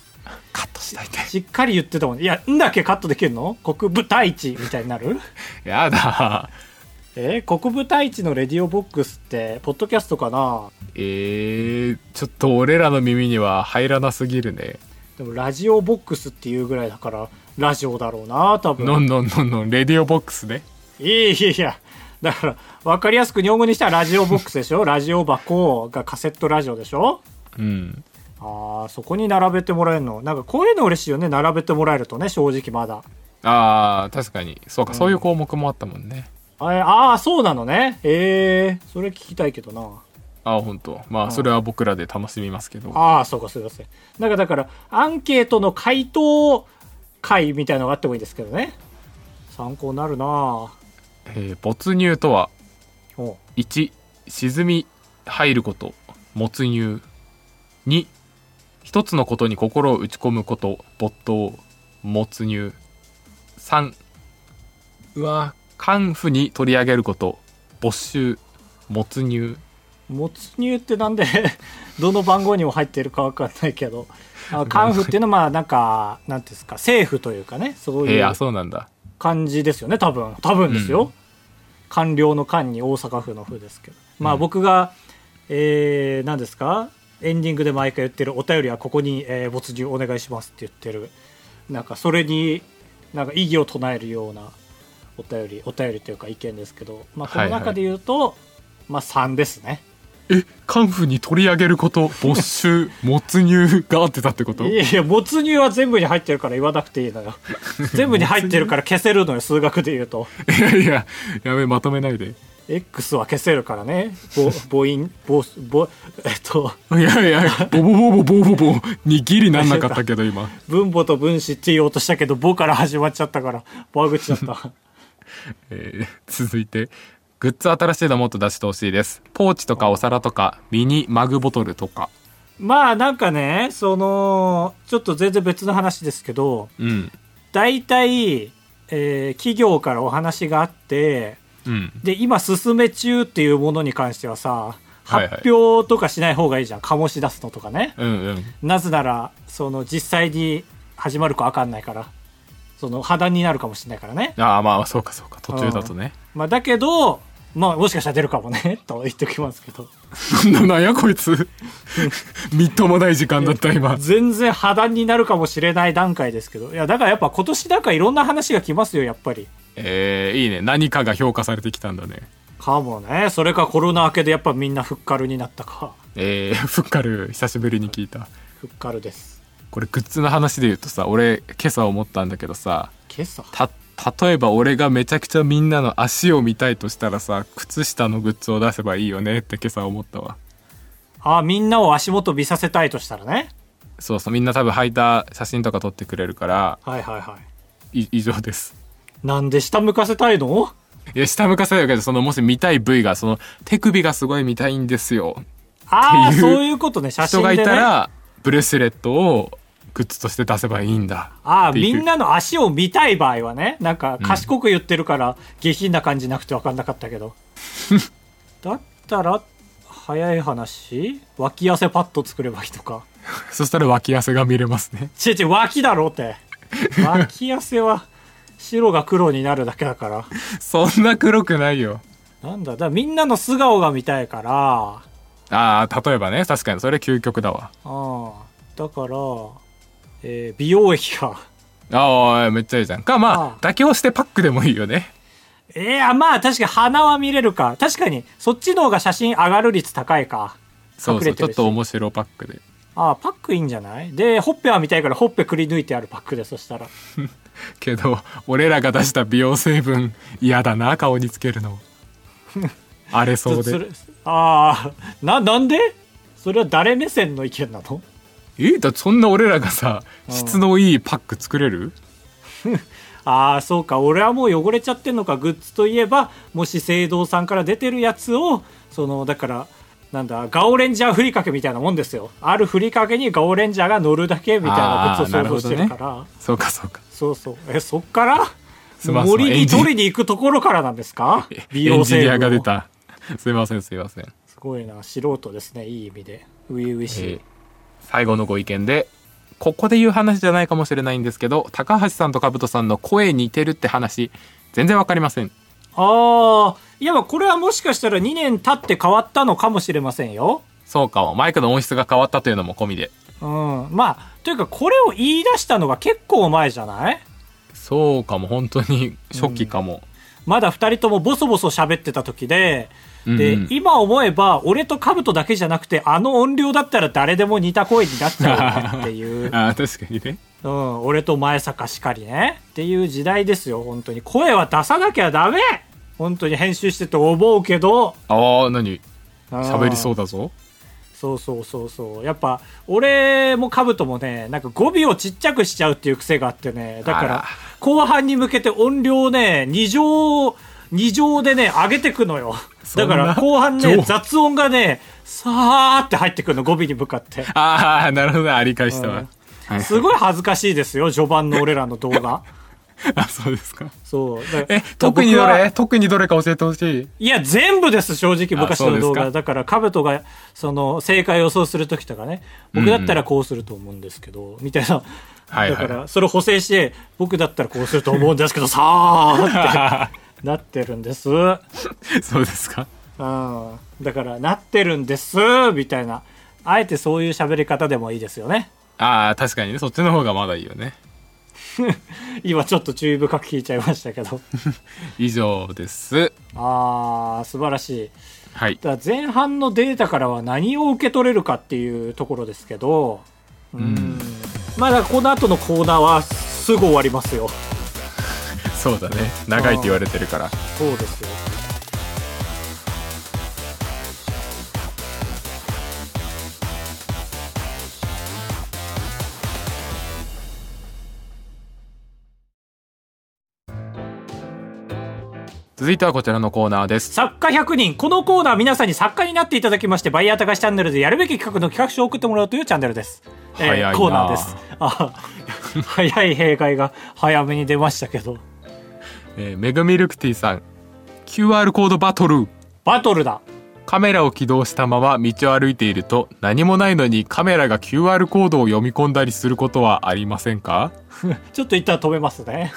カットしといて。しっかり言ってたもん。いやんだけカットできるの？国分太一みたいになる？*laughs* やだ。*laughs* えー、国分太一のレディオボックスってポッドキャストかな？えー、ちょっと俺らの耳には入らなすぎるね。でもラジオボックスっていうぐらいだからラジオだろうな多分。のんのんのんのんレディオボックスね。いやいやいや。だから分かりやすく日本語にしたらラジオボックスでしょ？ラジオ箱がカセットラジオでしょ？うんああそこに並べてもらえるの？なんかこういうの嬉しいよね。並べてもらえるとね正直まだ。あー確かに。そうか、そういう項目もあったもんね。ああそうなのね。ええー、それ聞きたいけどな。ああ本当まあそれは僕らで楽しみますけど。ああそうかすいませんなんかだからアンケートの回答会みたいのがあってもいいですけどね。参考になるな。えー没入とは？お1沈み入ること。没入。2一つのことに心を打ち込むこと没頭没入。3うわカンフに取り上げること没収没入。没入ってなんで *laughs* どの番号にも入ってるか分かんないけど。あカンフっていうのはまあなんかなんていうんですか政府というかねそういうそうなんだ。感じですよね多分。多分ですよ、官僚の官に大阪府の府ですけど。まあ僕が、えー、何ですかエンディングで毎回言ってるお便りはここに、えー没入お願いしますって言ってる。なんかそれになんか異議を唱えるようなお便りお便りというか意見ですけど、まあ、この中で言うと、まあ3ですね。えカンフに取り上げること没収没入が合ってたってこと？いやいや没入は全部に入ってるから言わなくていいのよ。*laughs* 全部に入ってるから消せるのよ数学で言うと。いやいややべまとめないで X は消せるからね。ぼ母音。ぼぼえっと。いやいやボボボボボボボにギリなんなかったけど今。*laughs* 分母と分子って言おうとしたけど母から始まっちゃったからバグっちゃった。*laughs* えー続いて。グッズ新しいのもっと出してほしいです。ポーチとかお皿とかミニマグボトルとか。まあなんかねそのちょっと全然別の話ですけどうん。大体、えー企業からお話があってうん。で今進め中っていうものに関してはさ発表とかしない方がいいじゃん、醸し出すのとかね。うんうん。なぜならその実際に始まるか分かんないから。その破談になるかもしれないからね、ああまあそうかそうか。途中だとね。まあ、だけどまあもしかしたら出るかもねと言っておきますけど。な *laughs* んなんやこいつ。*laughs* みっともない時間だった今。全然破談になるかもしれない段階ですけど。いやだからやっぱ今年なんかいろんな話が来ますよやっぱりえー、いいね。何かが評価されてきたんだね。かもね。それかコロナ明けでやっぱみんなフッカルになったか。えー、フッカル久しぶりに聞いた。フッカルです。これグッズの話で言うとさ俺今朝思ったんだけどさ今朝？た例えば俺がめちゃくちゃみんなの足を見たいとしたらさ靴下のグッズを出せばいいよねって今朝思ったわ。あみんなを足元見させたいとしたらね。そうそうみんな多分履いた写真とか撮ってくれるからはいはいはい。い以上ですなんで下向かせたいの？いや下向かせないけどそのもし見たい部位がその手首がすごい見たいんですよ。ああそういうことね。写真で、ね、人がいたらブレスレットをグッズとして出せばいいんだ。ああみんなの足を見たい場合はねなんか賢く言ってるから下品な感じなくて分かんなかったけど。*laughs* だったら早い話脇汗パッド作ればいいとか。そしたら脇汗が見れますね。ちえちえ脇だろって。*laughs* 脇汗は白が黒になるだけだから。*laughs* そんな黒くないよ。なんだ？だみんなの素顔が見たいから。ああ例えばね。確かに。それ究極だわ。ああだから、えー美容液が。ああめっちゃいいじゃん。かまあああ妥協してパックでもいいよね。えー、まあ確かに鼻は見れるか。確かにそっちの方が写真上がる率高いか。そうそうちょっと面白パックで。ああパックいいんじゃない？でほっぺは見たいからほっぺくり抜いてあるパックでそしたら *laughs* けど俺らが出した美容成分嫌だな顔につけるの。*laughs* 荒れそうで。ああななんで？それは誰目線の意見なの？えだそんな俺らがさうん。質のいいパック作れる？*laughs* ああそうか。俺はもう汚れちゃってんのかグッズといえばもし聖堂さんから出てるやつをそのだからなんだガオレンジャーふりかけみたいなもんですよ。あるふりかけにガオレンジャーが乗るだけみたいなグッズを想像してるから。そうかそうか。そうそう。えそっから？森に取りに行くところからなんですか？美容成分をエンジニアが出た。すいませんすいません、すごいな。素人ですね。いい意味で。初々しい、えー最後のご意見でここで言う話じゃないかもしれないんですけど高橋さんと兜さんの声似てるって話全然わかりません。ああいやこれはもしかしたら2年経って変わったのかもしれませんよ。そうかもマイクの音質が変わったというのも込みで。うん。まあというかこれを言い出したのが結構前じゃない？そうかも本当に初期かも、うん、まだ2人ともボソボソ喋ってた時でで、うん、今思えば、俺と兜だけじゃなくて、あの音量だったら誰でも似た声になっちゃうねっていう。*laughs* あ確かにね。うん、俺と前坂しかりね。っていう時代ですよ、本当に。声は出さなきゃダメ本当に編集してて思うけど。ああ、何喋りそうだぞ。そうそうそうそう。やっぱ、俺も兜もね、なんか語尾をちっちゃくしちゃうっていう癖があってね。だから、後半に向けて音量をね、二乗、二乗でね、上げてくのよ。だから後半ね、雑音がね、さーって入ってくるの、語尾に向かって。ああ、なるほど、あり返したわ、うん。すごい恥ずかしいですよ、序盤の俺らの動画。*laughs* *laughs* あ、そうですか。そう。え、特にどれ？特にどれか教えてほしい？いや、全部です、正直、昔の動画。だから、カブトが、その、正解を予想するときとかね、僕だったらこうすると思うんですけど、うん、みたいな。だから、それを補正して、僕だったらこうすると思うんですけど、さーって。*laughs* なってるんですそうですかうんだからなってるんですみたいなあえてそういう喋り方でもいいですよねああ確かにねそっちの方がまだいいよね *laughs* 今ちょっと注意深く聞いちゃいましたけど。*laughs* 以上です。ああ素晴らしい。はい。だ前半のデータからは何を受け取れるかっていうところですけど。うん。まだこの後のコーナーはすぐ終わりますよ。*laughs* そうだね。長いって言われてるから。そうですよ続いてはこちらのコーナーです。作家100人。このコーナー皆さんに作家になっていただきまして、バイヤー高橋チャンネルでやるべき企画の企画書を送ってもらうというチャンネルです。えー、コーナーです。あ、*laughs* 早い閉会が早めに出ましたけど。えー、メグミルクティーさん QR コードバトルバトルだカメラを起動したまま道を歩いていると何もないのにカメラが QR コードを読み込んだりすることはありませんか？*laughs* ちょっと一旦止めますね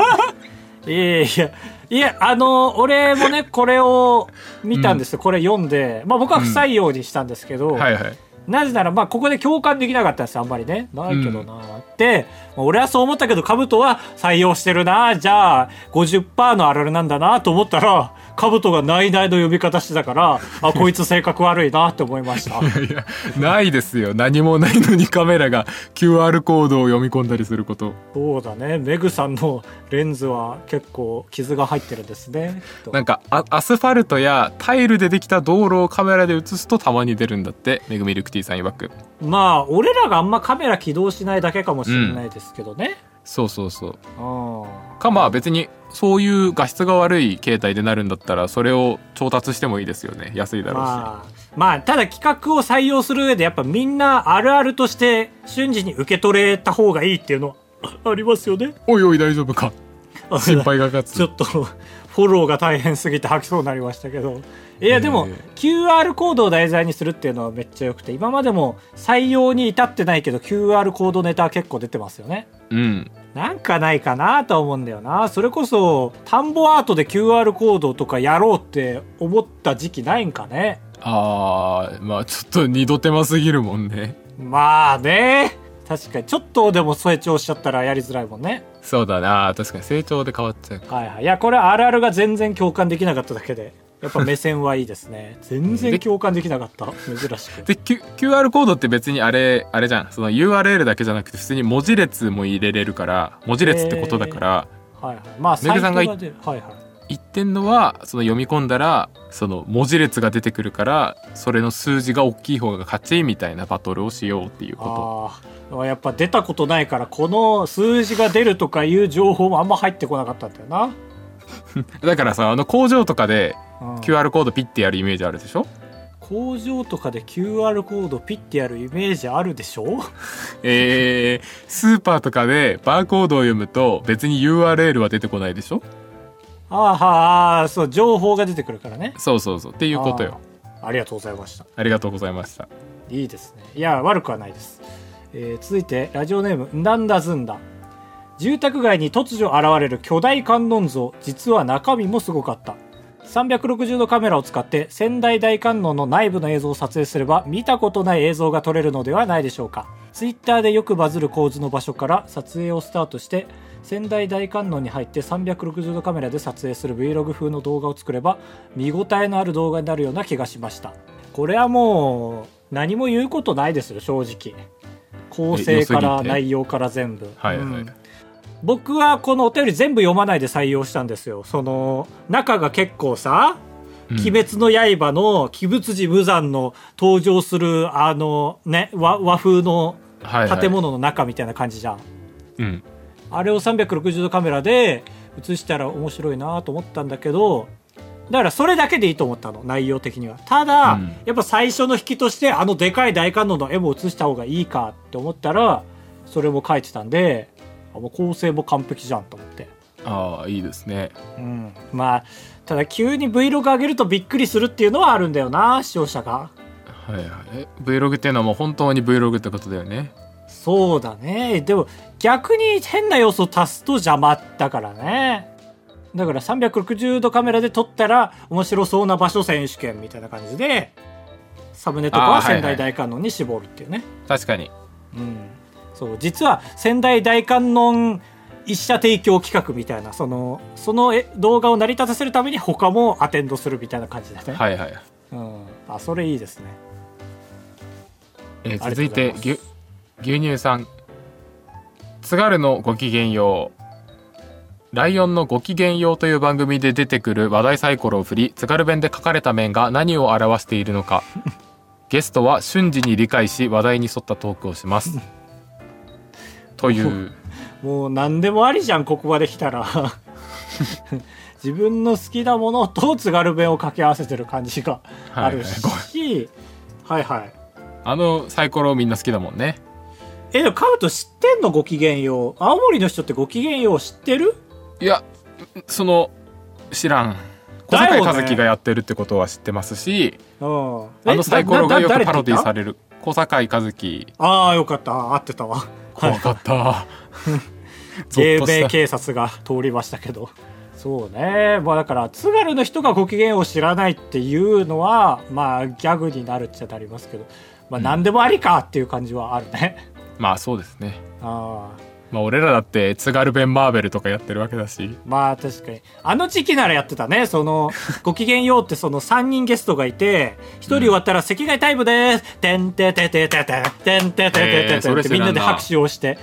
*laughs* いやいやいやあの俺もねこれを見たんですよ、うん、これ読んで、まあ、僕は不採用にしたんですけど、うん、はいはい。なぜなら、まあ、ここで共感できなかったんですあんまりね。ないけどなって、うん、俺はそう思ったけど、カブトは採用してるなじゃあ、50%のあるあるなんだなと思ったら、カブトがないないの呼び方してたから、あ、こいつ性格悪いなって思いました。いやいや、ないですよ。何もないのにカメラが QR コードを読み込んだりすること。そうだね。メグさんのレンズは結構傷が入ってるんですね。なんかアスファルトやタイルでできた道路をカメラで映すとたまに出るんだって、メグミルクティーさん曰く。まあ、俺らがあんまカメラ起動しないだけかもしれないですけどね。うんそうそうそう。かまあ別にそういう画質が悪い携帯でなるんだったらそれを調達してもいいですよね。安いだろうし、まあ、まあただ企画を採用する上でやっぱみんなあるあるとして瞬時に受け取れた方がいいっていうのは *laughs* ありますよね。おいおい大丈夫か？*laughs* 心配がかつ。ちょっとフォローが大変すぎて吐きそうになりましたけどいやでも QR コードを題材にするっていうのはめっちゃよくて今までも採用に至ってないけど QR コードネタ結構出てますよね。うん。なんかないかなと思うんだよな。それこそ田んぼアートで QR コードとかやろうって思った時期ないんかね。あーまあちょっと二度手間すぎるもんね。まあね。確かに。ちょっとでも成長しちゃったらやりづらいもんね。そうだな。確かに成長で変わっちゃう。はいはい。いやこれあるあるが全然共感できなかっただけでやっぱ目線はいいですね。全然共感できなかった。珍しく。で、Q、QR コードって別にあれあれじゃん。その URL だけじゃなくて普通に文字列も入れれるから文字列ってことだから、えー、はいはい。まあメグさんが言ってんのはその読み込んだらその文字列が出てくるからそれの数字が大きい方が勝ちみたいなバトルをしようっていうこと。やっぱ出たことないからこの数字が出るとかいう情報もあんま入ってこなかったんだよな。*laughs* だからさあの工場とかで QR コードピッてやるイメージあるでしょ？工場とかで QR コードピッてやるイメージあるでしょ？*laughs* えー、スーパーとかでバーコードを読むと別に URL は出てこないでしょ？あああそう情報が出てくるからね。そうそうそう。っていうことよ。ありがとうございました。ありがとうございました。いいですね。いや悪くはないです。えー、続いてラジオネームんだんだずんだ。住宅街に突如現れる巨大観音像。実は中身もすごかった360度カメラを使って仙台大観音の内部の映像を撮影すれば見たことない映像が撮れるのではないでしょうか。ツイッターでよくバズる構図の場所から撮影をスタートして仙台大観音に入って360度カメラで撮影する Vlog 風の動画を作れば見応えのある動画になるような気がしました。これはもう何も言うことないですよ正直。構成から内容から全部、はいはい、うん僕はこのお便り全部読まないで採用したんですよ。その中が結構さ「鬼滅の刃」の鬼仏寺無惨の登場するあのね和和風の建物の中みたいな感じじゃん、はいはい、うん。あれを360度カメラで映したら面白いなと思ったんだけどだからそれだけでいいと思ったの内容的には。ただ、うん、やっぱ最初の引きとしてあのでかい大観音の絵も映した方がいいかって思ったらそれも書いてたんで構成も完璧じゃんと思って。ああいいですね。うん。まあただ急に Vlog 上げるとびっくりするっていうのはあるんだよな視聴者が。はいはい。Vlog っていうのはもう本当に Vlog ってことだよね。そうだね。でも逆に変な要素足すと邪魔だからね。だから360度カメラで撮ったら面白そうな場所選手権みたいな感じでサムネとかは仙台大観音に絞るっていうね、はいはい、確かに。うんそう実は仙台大観音一社提供企画みたいなそのその動画を成り立たせるために他もアテンドするみたいな感じだね。はいはい、うん、あそれいいですね、えー、続いて牛牛乳さん。津軽のごきげんよう。ライオンのごきげんようという番組で出てくる話題サイコロを振り津軽弁で書かれた面が何を表しているのか。*laughs* ゲストは瞬時に理解し話題に沿ったトークをしますという。*laughs* もう何でもありじゃんここまで来たら。*laughs* 自分の好きなものと津軽弁を掛け合わせてる感じがあるし、はい。はい、はいはい、あのサイコロみんな好きだもんね。えでもカブト知ってんの？ごきげんよう。青森の人ってごきげんよう知ってる？いやその知らん。小坂井和樹がやってるってことは知ってますし、ね、あのサイコロがよくパロディされる。小坂井和樹。ああよかった。合ってたわ怖かった。*laughs* 英米警察が通りましたけど。そうね。まあだから津軽の人がご機嫌を知らないっていうのはまあギャグになるっちゃなりますけど。まあ何でもありかっていう感じはあるね、うん、まあそうですね。ああまあ俺らだって津軽弁マーベルとかやってるわけだし。まあ確かに。あの時期ならやってたね。その *laughs* ごきげんようってその3人ゲストがいて1人終わったら赤外タイムです。てんててててててんてててててってみんなで拍手をして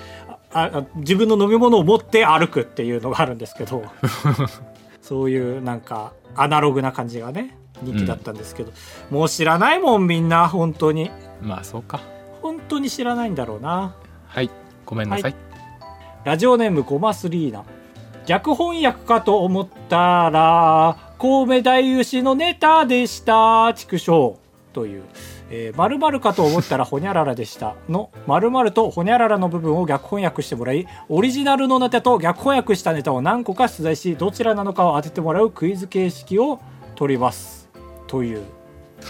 あ自分の飲み物を持って歩くっていうのがあるんですけど *laughs* そういうなんかアナログな感じがね人気だったんですけど、うん、もう知らないもんみんな本当に。まあそうか。本当に知らないんだろうな。はい。ごめんなさい、はいラジオネームゴマスリーナ。逆翻訳かと思ったら、神戸大雄氏のネタでした。畜生。という。えー、〇〇かと思ったらほにゃららでしたの〇〇とほにゃららの部分を逆翻訳してもらいオリジナルのネタと逆翻訳したネタを何個か出題しどちらなのかを当ててもらうクイズ形式を取りますという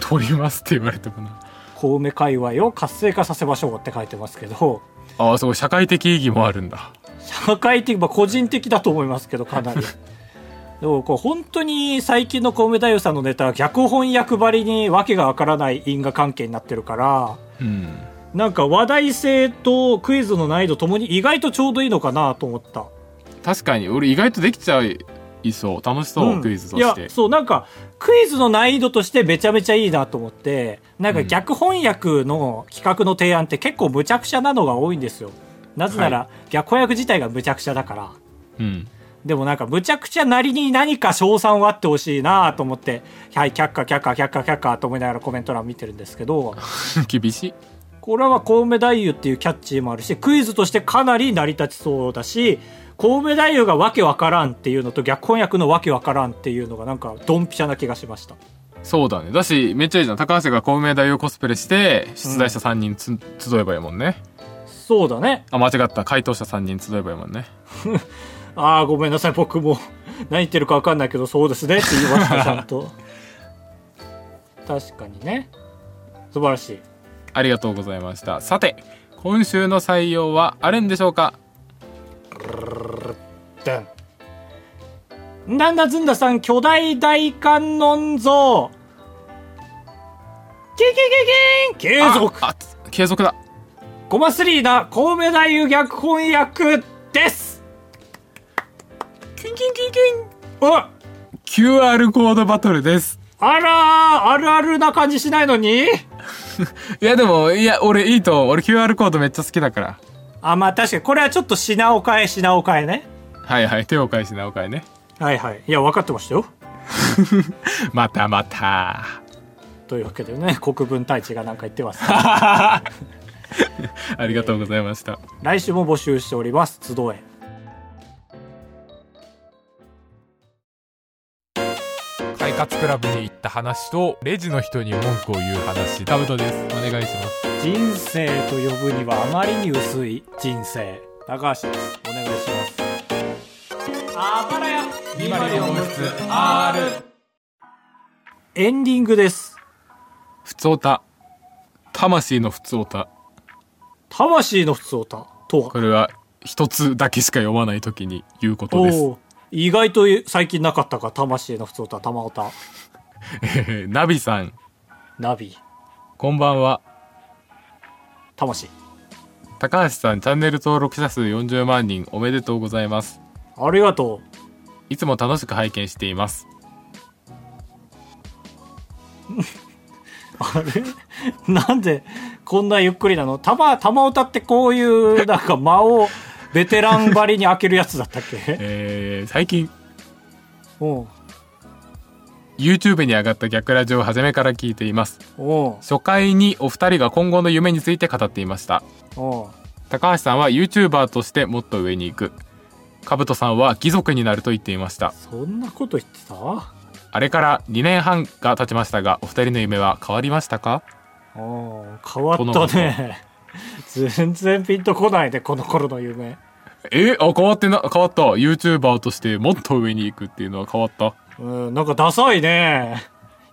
取りますって言われてもな神戸界隈を活性化させましょうって書いてますけどああそう社会的意義もあるんだ。社会的、まあ、個人的だと思いますけど、かなり。でもこう本当に最近のコウメ太夫さんのネタは逆翻訳ばりにわけがわからない因果関係になってるから、うん、なんか話題性とクイズの難易度ともに意外とちょうどいいのかなと思った。確かに俺意外とできちゃいそう。楽しそう、うん、クイズとして。いやそうなんかクイズの難易度としてめちゃめちゃいいなと思ってなんか逆翻訳の企画の提案って結構むちゃくちゃなのが多いんですよ、なぜなら、逆子役自体がむちゃくちゃだから。うん。でもなんか、むちゃくちゃなりに何か賞賛をあってほしいなと思って、はい、却下、却下、却下、却下と思いながらコメント欄見てるんですけど。厳しい。これはコウメ太夫っていうキャッチもあるし、クイズとしてかなり成り立ちそうだし、コウメ太夫がわけわからんっていうのと逆翻訳のわけわからんっていうのがなんかドンピシャな気がしました。そうだね。だし、めっちゃいいじゃん。高橋がコウメ太夫コスプレして、出題者3人つ、うん、集えばいいもんね。そうだね。あ、間違った。回答者3人集えばいいもんね。*laughs* ああ、ごめんなさい。僕も何言ってるか分かんないけど、そうですねって言いました、ちゃんと。確かにね。素晴らしい。ありがとうございました。さて、今週の採用はあるんでしょうか？なんだずんださん巨大大観音像。キンキンキンキン。継続。あ継続だ。コマ3な神戸大夫逆翻訳です。キンキンキンキン。あ QR コードバトルです。あらーあるあるな感じしないのに？*laughs* いやでもいや俺いいと思う。俺 QR コードめっちゃ好きだからあまあ確かにこれはちょっと品を変え品を変えね。はいはい手を返しなおかえね。はいはい。いや分かってましたよ。*laughs* またまた。というわけでね国分太一がなんか言ってます、*laughs* ありがとうございました。来週も募集しております。集え活クラブに行った話とレジの人に文句を言う話カブトです。お願いします。人生と呼ぶにはあまりに薄い人生。高橋です。お願いします。あばらや。エンディングです。ふつおた魂のふつおた魂の普通歌とは？これは一つだけしか読まない時に言うことです意外と最近なかったか魂の普通歌玉歌えーナビさん。ナビ。こんばんは。魂。高橋さんチャンネル登録者数40万人おめでとうございます。ありがといつも楽しく拝見しています。う *laughs* あれ？*laughs* なんでこんなゆっくりなの？玉玉歌ってこういうなんか間をベテランばりに開けるやつだったっけ？*laughs* えー最近う。ん YouTube に上がった逆ラジオを初めから聞いています。う。ん初回にお二人が今後の夢について語っていました。う。ん高橋さんは YouTuber としてもっと上に行く。カブトさんは貴族になると言っていました。そんなこと言ってた？あれから2年半が経ちましたがお二人の夢は変わりましたか？うん変わったね全然ピンとこないねこの頃の夢。えあ変わってな変わった。YouTuber としてもっと上に行くっていうのは変わった。うんなんかダサいね。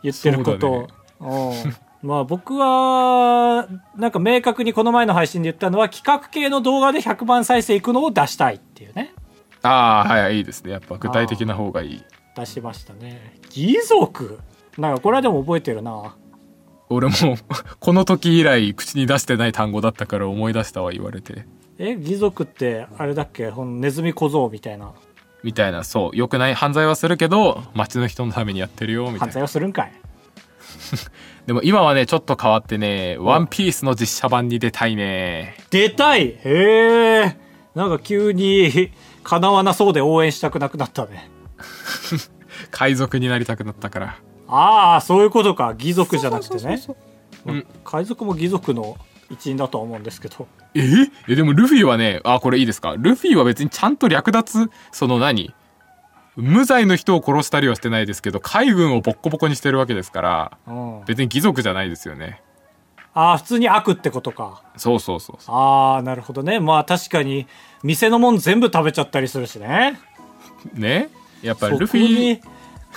言ってること。うん。まあ僕はなんか明確にこの前の配信で言ったのは企画系の動画で100万再生いくのを出したいっていうね。ああはいいいですね。やっぱ具体的な方がいい。出しましたね。義族なんかこれはでも覚えてるな俺もこの時以来口に出してない単語だったから思い出したわ言われて。え義族ってあれだっけ？ほんネズミ小僧みたいな。みたいな。そう。良くない犯罪はするけど街の人のためにやってるよみた犯いな。罪をするんかい。*laughs* でも今はねちょっと変わってね「ワンピースの実写版に出たいね。出たい？へえなんか急に叶わなそうで応援したくなくなったね。*laughs* 海賊になりたくなったからああそういうことか。義族じゃなくてね。海賊も義族の一員だとは思うんですけど。え？えでもルフィはねあこれいいですか？ルフィは別にちゃんと略奪その何？無罪の人を殺したりはしてないですけど海軍をボッコボコにしてるわけですからうん。別に義族じゃないですよね。ああ普通に悪ってことか。そうそうそうそああなるほどね。まあ確かに店のもん全部食べちゃったりするしね。うね？やっぱルフィに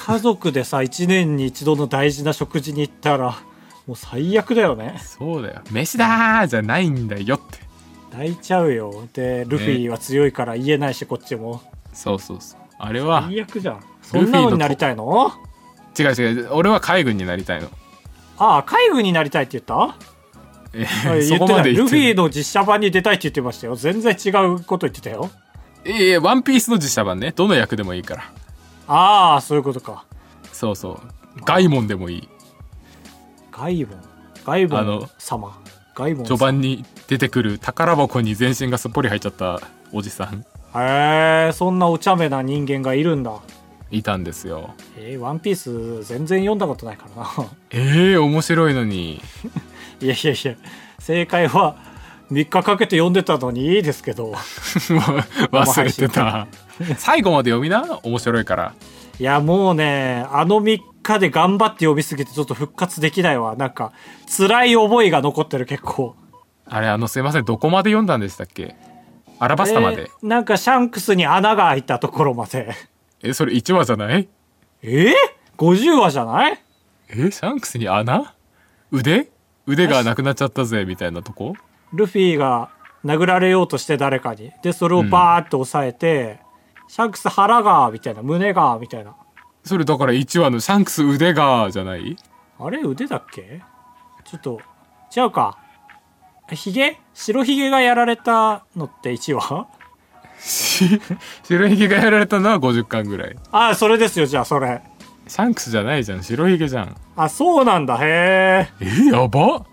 家族でさ1年に一度の大事な食事に行ったらもう最悪だよね。そうだよ。飯だーじゃないんだよって。泣いちゃうよ。でルフィは強いから言えないしこっちも。そうそうそう。あれは最悪じゃん。そんなのになりたいの？違う違う。俺は海軍になりたいの。ああ海軍になりたいって言った？えはい。そこまで言ルフィの実写版に出たいって言ってましたよ。全然違うこと言ってたよ。いやワンピースの実写版ね。どの役でもいいからああそういうことか。そうそう。ガイモンでもいい。ガイボン？ガイボンあの様？ガイボン序盤に出てくる宝箱に全身がすっぽり入っちゃったおじさん。へえそんなお茶目な人間がいるんだ。いたんですよ。えー、ワンピース全然読んだことないからな。ええー、面白いのに。*laughs* いやいやいや正解は3日かけて読んでたのにいいですけど。*laughs* 忘れてた。最後まで読みな？面白いから。いやもうねあの3日で頑張って読みすぎてちょっと復活できないわ。なんか辛い覚えが残ってる結構。あれあのすいません。どこまで読んだんでしたっけ？アラバスタまで。えーなんかシャンクスに穴が開いたところまで。えそれ1話じゃない？え？ー、50話じゃない？えシャンクスに穴？腕？腕がなくなっちゃったぜみたいなとこ？ルフィが殴られようとして誰かに。で、それをバーって押さえて、うん、シャンクス腹が、みたいな、胸が、みたいな。それだから1話のシャンクス腕が、じゃない？あれ？腕だっけ？ちょっと、違うか。ヒゲ？白ヒゲがやられたのって1話？白ひげがやられたのは50巻ぐらい。ああそれですよじゃあそれ。シャンクスじゃないじゃん。白ひげじゃん。あそうなんだ。へええやば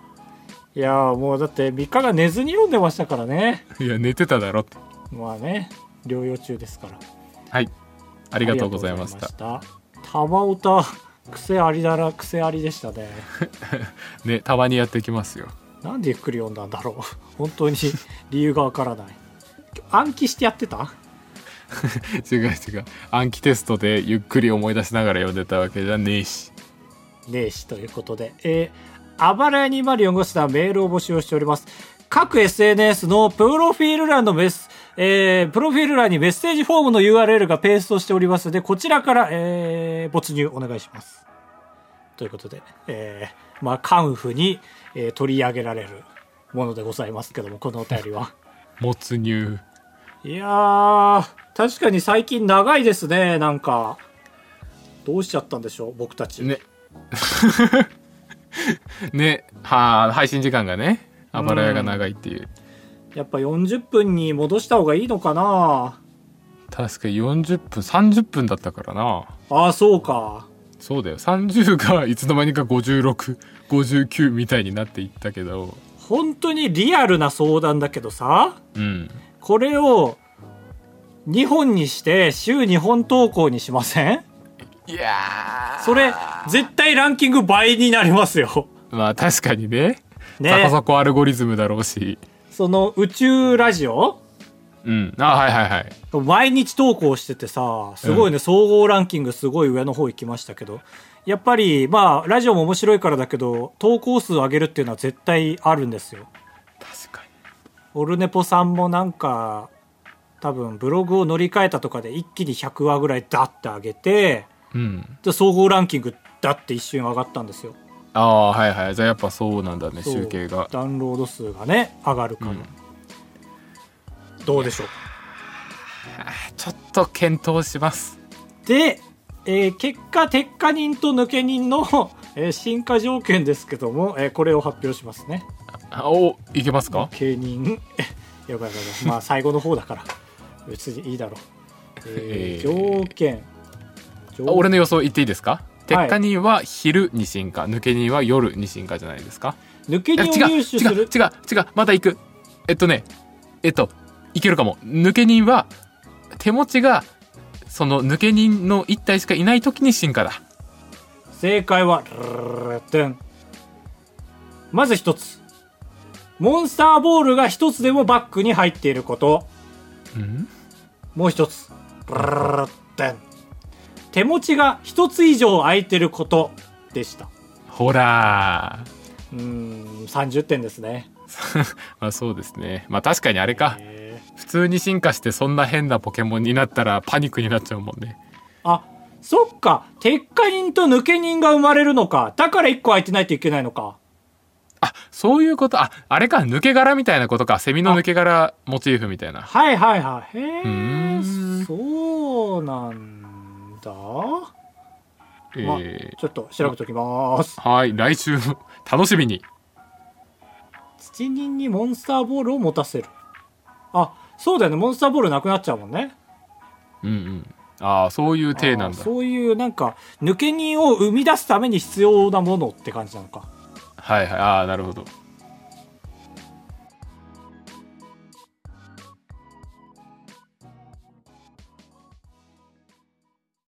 いやもうだって3日が寝ずに読んでましたからね。いや寝てただろって。まあね療養中ですから。はい。ありがとうございました。玉おた。癖ありだら癖ありでしたね。*laughs* ねたまにやってきますよ。なんでゆっくり読んだんだろう。本当に理由がわからない。暗記してやってた？*laughs* 違う違う。暗記テストでゆっくり思い出しながら読んでたわけじゃねえし。ねえしということで。えー、あばらや204号室ではメールを募集しております各 SNS のプロフィール欄のメス、えー、プロフィール欄にメッセージフォームの URL がペーストしておりますので、こちらから、えー、没入お願いします。ということで、えー、まあ、カンフに、えー、取り上げられるものでございますけども、このお便りは。*laughs* 没入。いやー、確かに最近長いですね、なんか。どうしちゃったんでしょう、僕たち。ね。*laughs* *laughs* ね、はあ、配信時間がね、あばら屋が長いっていう。やっぱ40分に戻した方がいいのかな？確か40分、30分だったからな。ああ、そうか。そうだよ。30がいつの間にか56、59みたいになっていったけど。本当にリアルな相談だけどさ。うん。これを2本にして週2本投稿にしません？いやそれ絶対ランキング倍になりますよ。まあ確かにね。ね。そこそこアルゴリズムだろうし。その宇宙ラジオ？うん。あはいはいはい。毎日投稿しててさすごいね、うん、総合ランキングすごい上の方行きましたけど。やっぱりまあラジオも面白いからだけど投稿数上げるっていうのは絶対あるんですよ。オルネポさんもなんか多分ブログを乗り換えたとかで一気に100話ぐらいダッて上げて、うん、で総合ランキングダッて一瞬上がったんですよ。ああはいはい。じゃあやっぱそうなんだね集計が。ダウンロード数がね上がるから、うん、どうでしょうちょっと検討します。で、えー、結果鉄火人と抜け人の、えー、進化条件ですけども、えー、これを発表しますね。おいけますか？芸人。や *laughs* ばいやばいまあ最後の方だから。別にいいだろう、えー、*laughs* 条件俺の予想言っていいですか？鉄火人は昼に進化、抜け人は夜に進化じゃないですか？抜け人を入手する？違う違う違うまた行く。えっとねえっといけるかも。抜け人は手持ちがその抜け人の1体しかいない時に進化だ。正解はまず一つモンスターボールが一つでもバッグに入っていること。もう一つ。手持ちが一つ以上空いてることでした。ほらうん、30点ですね。*laughs* まあそうですね。まあ確かにあれか。普通に進化してそんな変なポケモンになったらパニックになっちゃうもんね。あ、そっか。鉄火人と抜け人が生まれるのか。だから1個空いてないといけないのか。あ、そういうこと。あ、あれか、抜け殻みたいなことか。セミの抜け殻モチーフみたいな。はいはいはい。へえ、そうなんだ。えー、まちょっと調べときます。はい、来週楽しみに。土人にモンスターボールを持たせる。あ、そうだよね。モンスターボールなくなっちゃうもんね。うんうん。ああ、そういう体なんだ。そういうなんか、抜け人を生み出すために必要なものって感じなのか。はいはいああなるほど